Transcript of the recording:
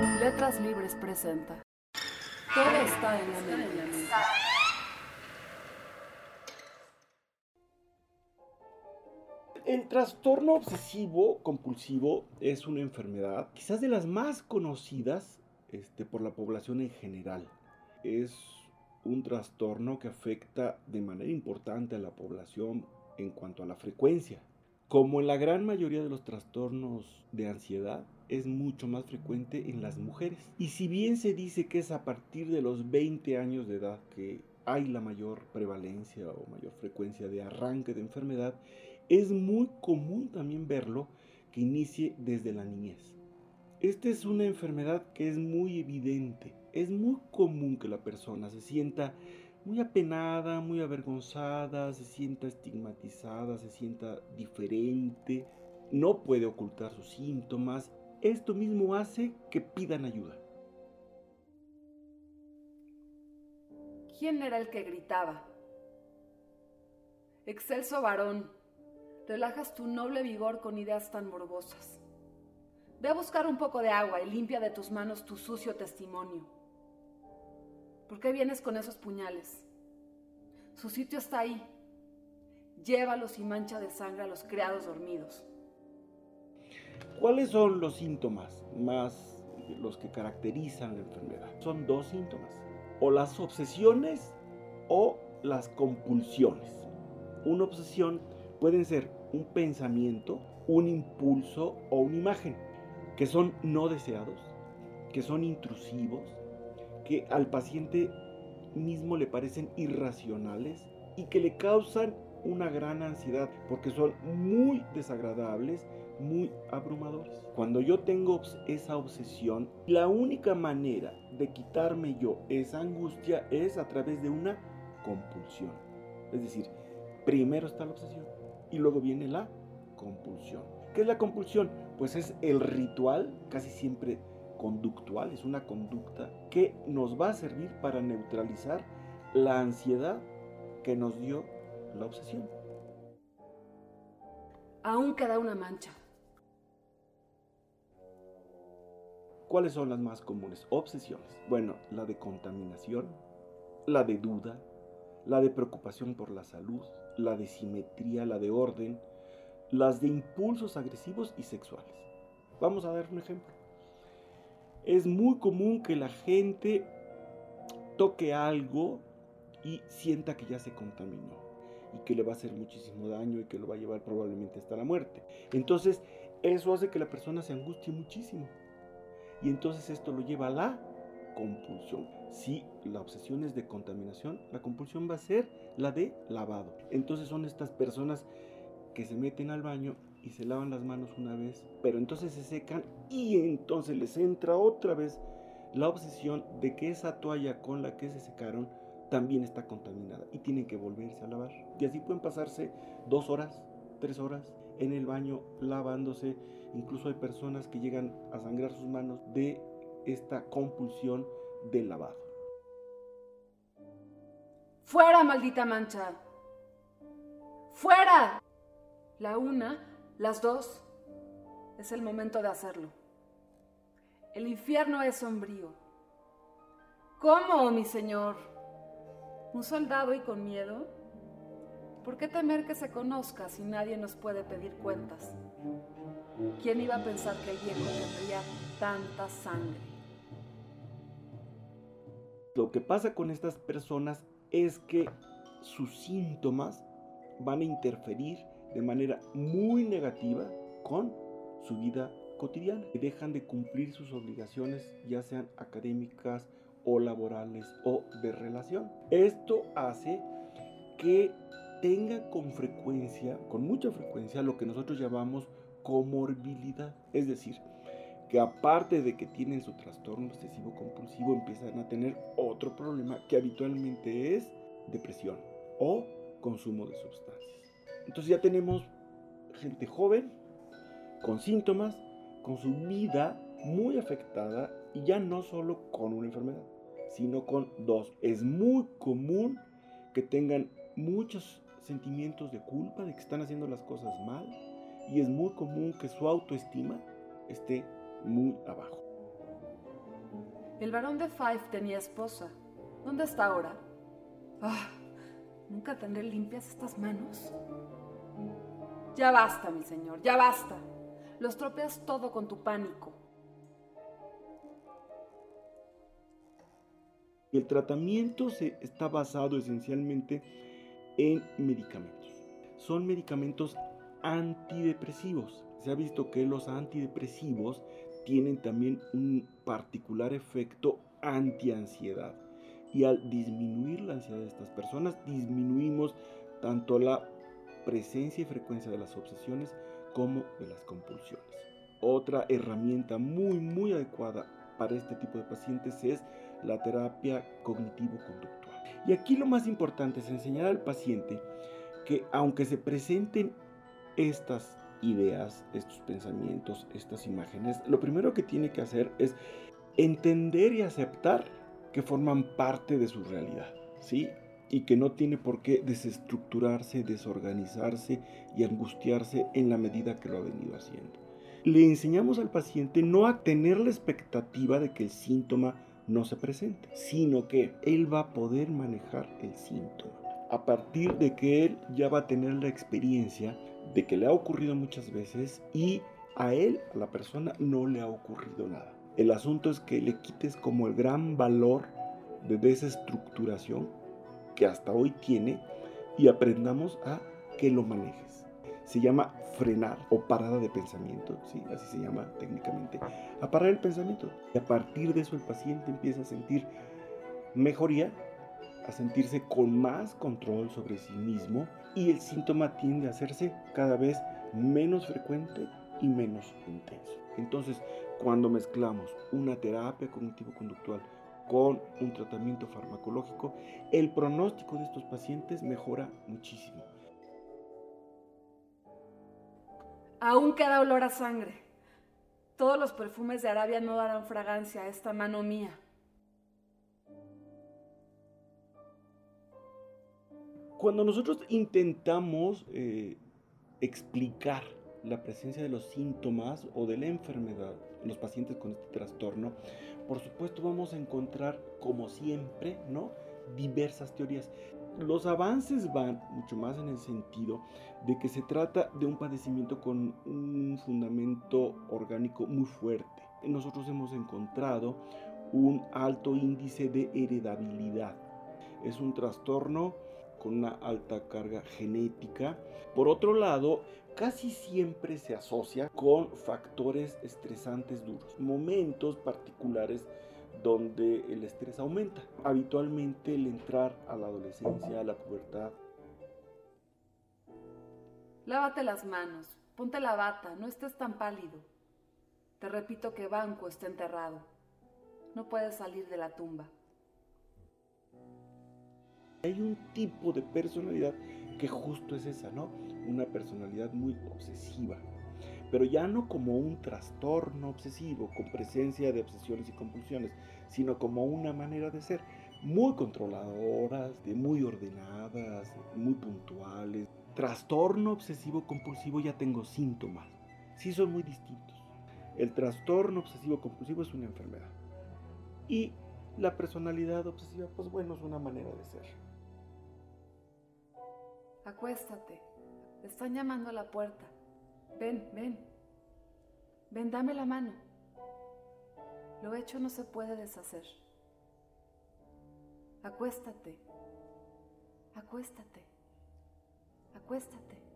Letras Libres presenta. Todo está en la mente. El trastorno obsesivo compulsivo es una enfermedad, quizás de las más conocidas este, por la población en general. Es un trastorno que afecta de manera importante a la población en cuanto a la frecuencia. Como en la gran mayoría de los trastornos de ansiedad, es mucho más frecuente en las mujeres. Y si bien se dice que es a partir de los 20 años de edad que hay la mayor prevalencia o mayor frecuencia de arranque de enfermedad, es muy común también verlo que inicie desde la niñez. Esta es una enfermedad que es muy evidente. Es muy común que la persona se sienta muy apenada, muy avergonzada, se sienta estigmatizada, se sienta diferente, no puede ocultar sus síntomas esto mismo hace que pidan ayuda. ¿Quién era el que gritaba? Excelso varón, relajas tu noble vigor con ideas tan morbosas. Ve a buscar un poco de agua y limpia de tus manos tu sucio testimonio. ¿Por qué vienes con esos puñales? Su sitio está ahí. Llévalos y mancha de sangre a los criados dormidos. ¿Cuáles son los síntomas más los que caracterizan la enfermedad? Son dos síntomas, o las obsesiones o las compulsiones. Una obsesión puede ser un pensamiento, un impulso o una imagen que son no deseados, que son intrusivos, que al paciente mismo le parecen irracionales y que le causan una gran ansiedad porque son muy desagradables muy abrumadores. Cuando yo tengo esa obsesión, la única manera de quitarme yo esa angustia es a través de una compulsión. Es decir, primero está la obsesión y luego viene la compulsión. ¿Qué es la compulsión? Pues es el ritual, casi siempre conductual, es una conducta que nos va a servir para neutralizar la ansiedad que nos dio la obsesión. Aún queda una mancha. ¿Cuáles son las más comunes? Obsesiones. Bueno, la de contaminación, la de duda, la de preocupación por la salud, la de simetría, la de orden, las de impulsos agresivos y sexuales. Vamos a dar un ejemplo. Es muy común que la gente toque algo y sienta que ya se contaminó y que le va a hacer muchísimo daño y que lo va a llevar probablemente hasta la muerte. Entonces, eso hace que la persona se angustie muchísimo. Y entonces esto lo lleva a la compulsión. Si la obsesión es de contaminación, la compulsión va a ser la de lavado. Entonces son estas personas que se meten al baño y se lavan las manos una vez, pero entonces se secan y entonces les entra otra vez la obsesión de que esa toalla con la que se secaron también está contaminada y tienen que volverse a lavar. Y así pueden pasarse dos horas, tres horas en el baño lavándose Incluso hay personas que llegan a sangrar sus manos de esta compulsión del lavado. Fuera, maldita mancha. Fuera. La una, las dos. Es el momento de hacerlo. El infierno es sombrío. ¿Cómo, mi señor? ¿Un soldado y con miedo? ¿Por qué temer que se conozca si nadie nos puede pedir cuentas? ¿Quién iba a pensar que el viejo tendría tanta sangre? Lo que pasa con estas personas es que sus síntomas van a interferir de manera muy negativa con su vida cotidiana. Dejan de cumplir sus obligaciones, ya sean académicas o laborales o de relación. Esto hace que tenga con frecuencia, con mucha frecuencia, lo que nosotros llamamos comorbilidad. Es decir, que aparte de que tienen su trastorno obsesivo compulsivo, empiezan a tener otro problema que habitualmente es depresión o consumo de sustancias. Entonces ya tenemos gente joven con síntomas, con su vida muy afectada y ya no solo con una enfermedad, sino con dos. Es muy común que tengan muchos sentimientos de culpa de que están haciendo las cosas mal, y es muy común que su autoestima esté muy abajo. El varón de Five tenía esposa. ¿Dónde está ahora? Ah, ¿Nunca tendré limpias estas manos? Ya basta, mi señor, ya basta. Lo estropeas todo con tu pánico. El tratamiento se está basado esencialmente en medicamentos. Son medicamentos antidepresivos. Se ha visto que los antidepresivos tienen también un particular efecto antiansiedad. Y al disminuir la ansiedad de estas personas, disminuimos tanto la presencia y frecuencia de las obsesiones como de las compulsiones. Otra herramienta muy, muy adecuada para este tipo de pacientes es la terapia cognitivo-conductual. Y aquí lo más importante es enseñar al paciente que aunque se presenten estas ideas, estos pensamientos, estas imágenes, lo primero que tiene que hacer es entender y aceptar que forman parte de su realidad, ¿sí? Y que no tiene por qué desestructurarse, desorganizarse y angustiarse en la medida que lo ha venido haciendo. Le enseñamos al paciente no a tener la expectativa de que el síntoma no se presente, sino que él va a poder manejar el síntoma a partir de que él ya va a tener la experiencia de que le ha ocurrido muchas veces y a él, a la persona, no le ha ocurrido nada. El asunto es que le quites como el gran valor de desestructuración que hasta hoy tiene y aprendamos a que lo manejes. Se llama frenar o parada de pensamiento, ¿sí? así se llama técnicamente. A parar el pensamiento. Y a partir de eso el paciente empieza a sentir mejoría, a sentirse con más control sobre sí mismo y el síntoma tiende a hacerse cada vez menos frecuente y menos intenso. Entonces, cuando mezclamos una terapia cognitivo-conductual con un tratamiento farmacológico, el pronóstico de estos pacientes mejora muchísimo. Aún queda olor a sangre. Todos los perfumes de Arabia no darán fragancia a esta mano mía. Cuando nosotros intentamos eh, explicar la presencia de los síntomas o de la enfermedad en los pacientes con este trastorno, por supuesto vamos a encontrar, como siempre, ¿no? diversas teorías. Los avances van mucho más en el sentido de que se trata de un padecimiento con un fundamento orgánico muy fuerte. Nosotros hemos encontrado un alto índice de heredabilidad. Es un trastorno con una alta carga genética. Por otro lado, casi siempre se asocia con factores estresantes duros, momentos particulares donde el estrés aumenta. Habitualmente el entrar a la adolescencia, a la pubertad. Lávate las manos, ponte la bata, no estés tan pálido. Te repito que Banco está enterrado. No puedes salir de la tumba. Hay un tipo de personalidad que justo es esa, ¿no? Una personalidad muy obsesiva, pero ya no como un trastorno obsesivo con presencia de obsesiones y compulsiones, sino como una manera de ser muy controladoras, muy ordenadas, muy puntuales. Trastorno obsesivo compulsivo ya tengo síntomas, sí son muy distintos. El trastorno obsesivo compulsivo es una enfermedad y la personalidad obsesiva, pues bueno, es una manera de ser. Acuéstate. Te están llamando a la puerta. Ven, ven. Ven, dame la mano. Lo hecho no se puede deshacer. Acuéstate. Acuéstate. Acuéstate.